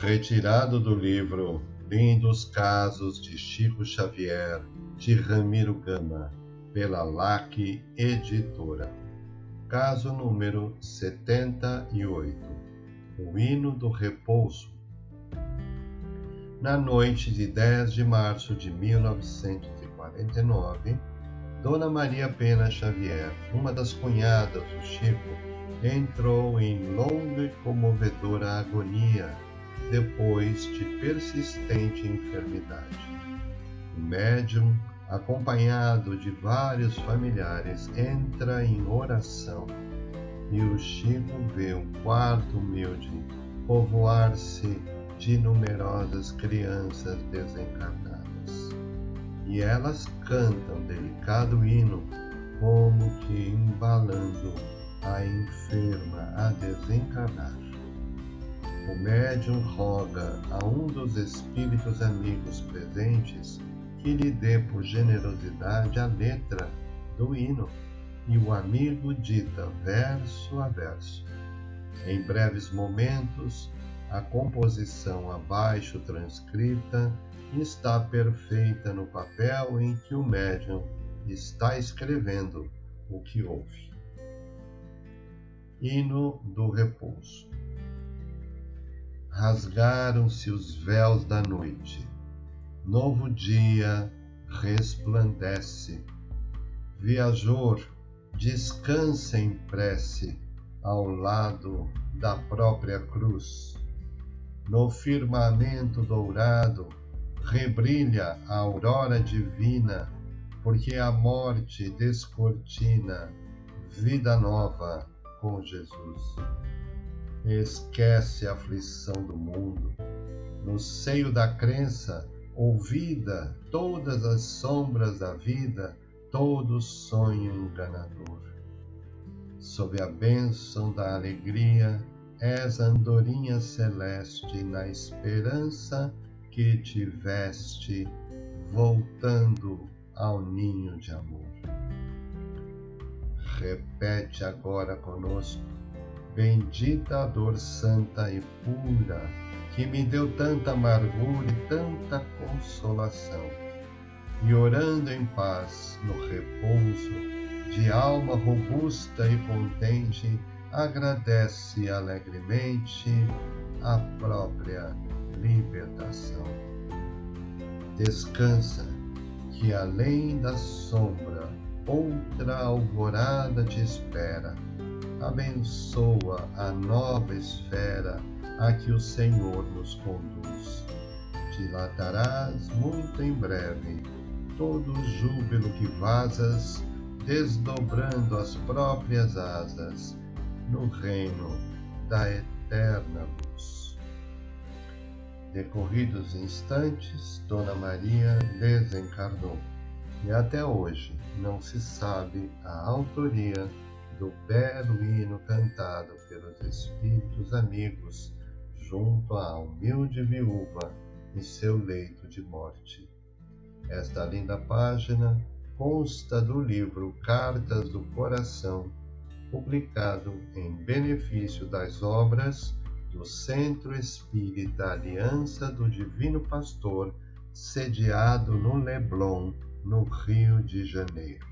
Retirado do livro Lindos Casos de Chico Xavier, de Ramiro Gama, pela LAC Editora. Caso número 78. O Hino do Repouso. Na noite de 10 de março de 1949, Dona Maria Pena Xavier, uma das cunhadas do Chico, entrou em longa e comovedora agonia depois de persistente enfermidade. O médium, acompanhado de vários familiares, entra em oração e o Chico vê o quarto humilde povoar-se de numerosas crianças desencarnadas. E elas cantam delicado hino, como que embalando a enferma a desencarnar. O médium roga a um dos espíritos amigos presentes que lhe dê por generosidade a letra do hino, e o amigo dita verso a verso. Em breves momentos, a composição abaixo transcrita está perfeita no papel em que o médium está escrevendo o que ouve. Hino do Repouso. Rasgaram-se os véus da noite, novo dia resplandece. Viajor, descansa em prece ao lado da própria cruz. No firmamento dourado rebrilha a aurora divina, porque a morte descortina vida nova com Jesus. Esquece a aflição do mundo. No seio da crença, ouvida todas as sombras da vida, todo sonho enganador. Sob a bênção da alegria, és andorinha celeste na esperança que tiveste, voltando ao ninho de amor. Repete agora conosco, bendita a dor santa e pura, que me deu tanta amargura e tanta consolação. E orando em paz, no repouso, de alma robusta e contente, agradece alegremente a própria libertação. Descansa, que além da sombra, outra alvorada te espera. Abençoa a nova esfera a que o Senhor nos conduz. Dilatarás muito em breve todo o júbilo que vazas, desdobrando as próprias asas no reino da eterna luz. Decorridos instantes, Dona Maria desencarnou e até hoje não se sabe a autoria do belo hino cantado pelos espíritos amigos junto à humilde viúva em seu leito de morte. Esta linda página consta do livro Cartas do Coração publicado em benefício das obras do Centro Espírita Aliança do Divino Pastor, sediado no Leblon, no Rio de Janeiro.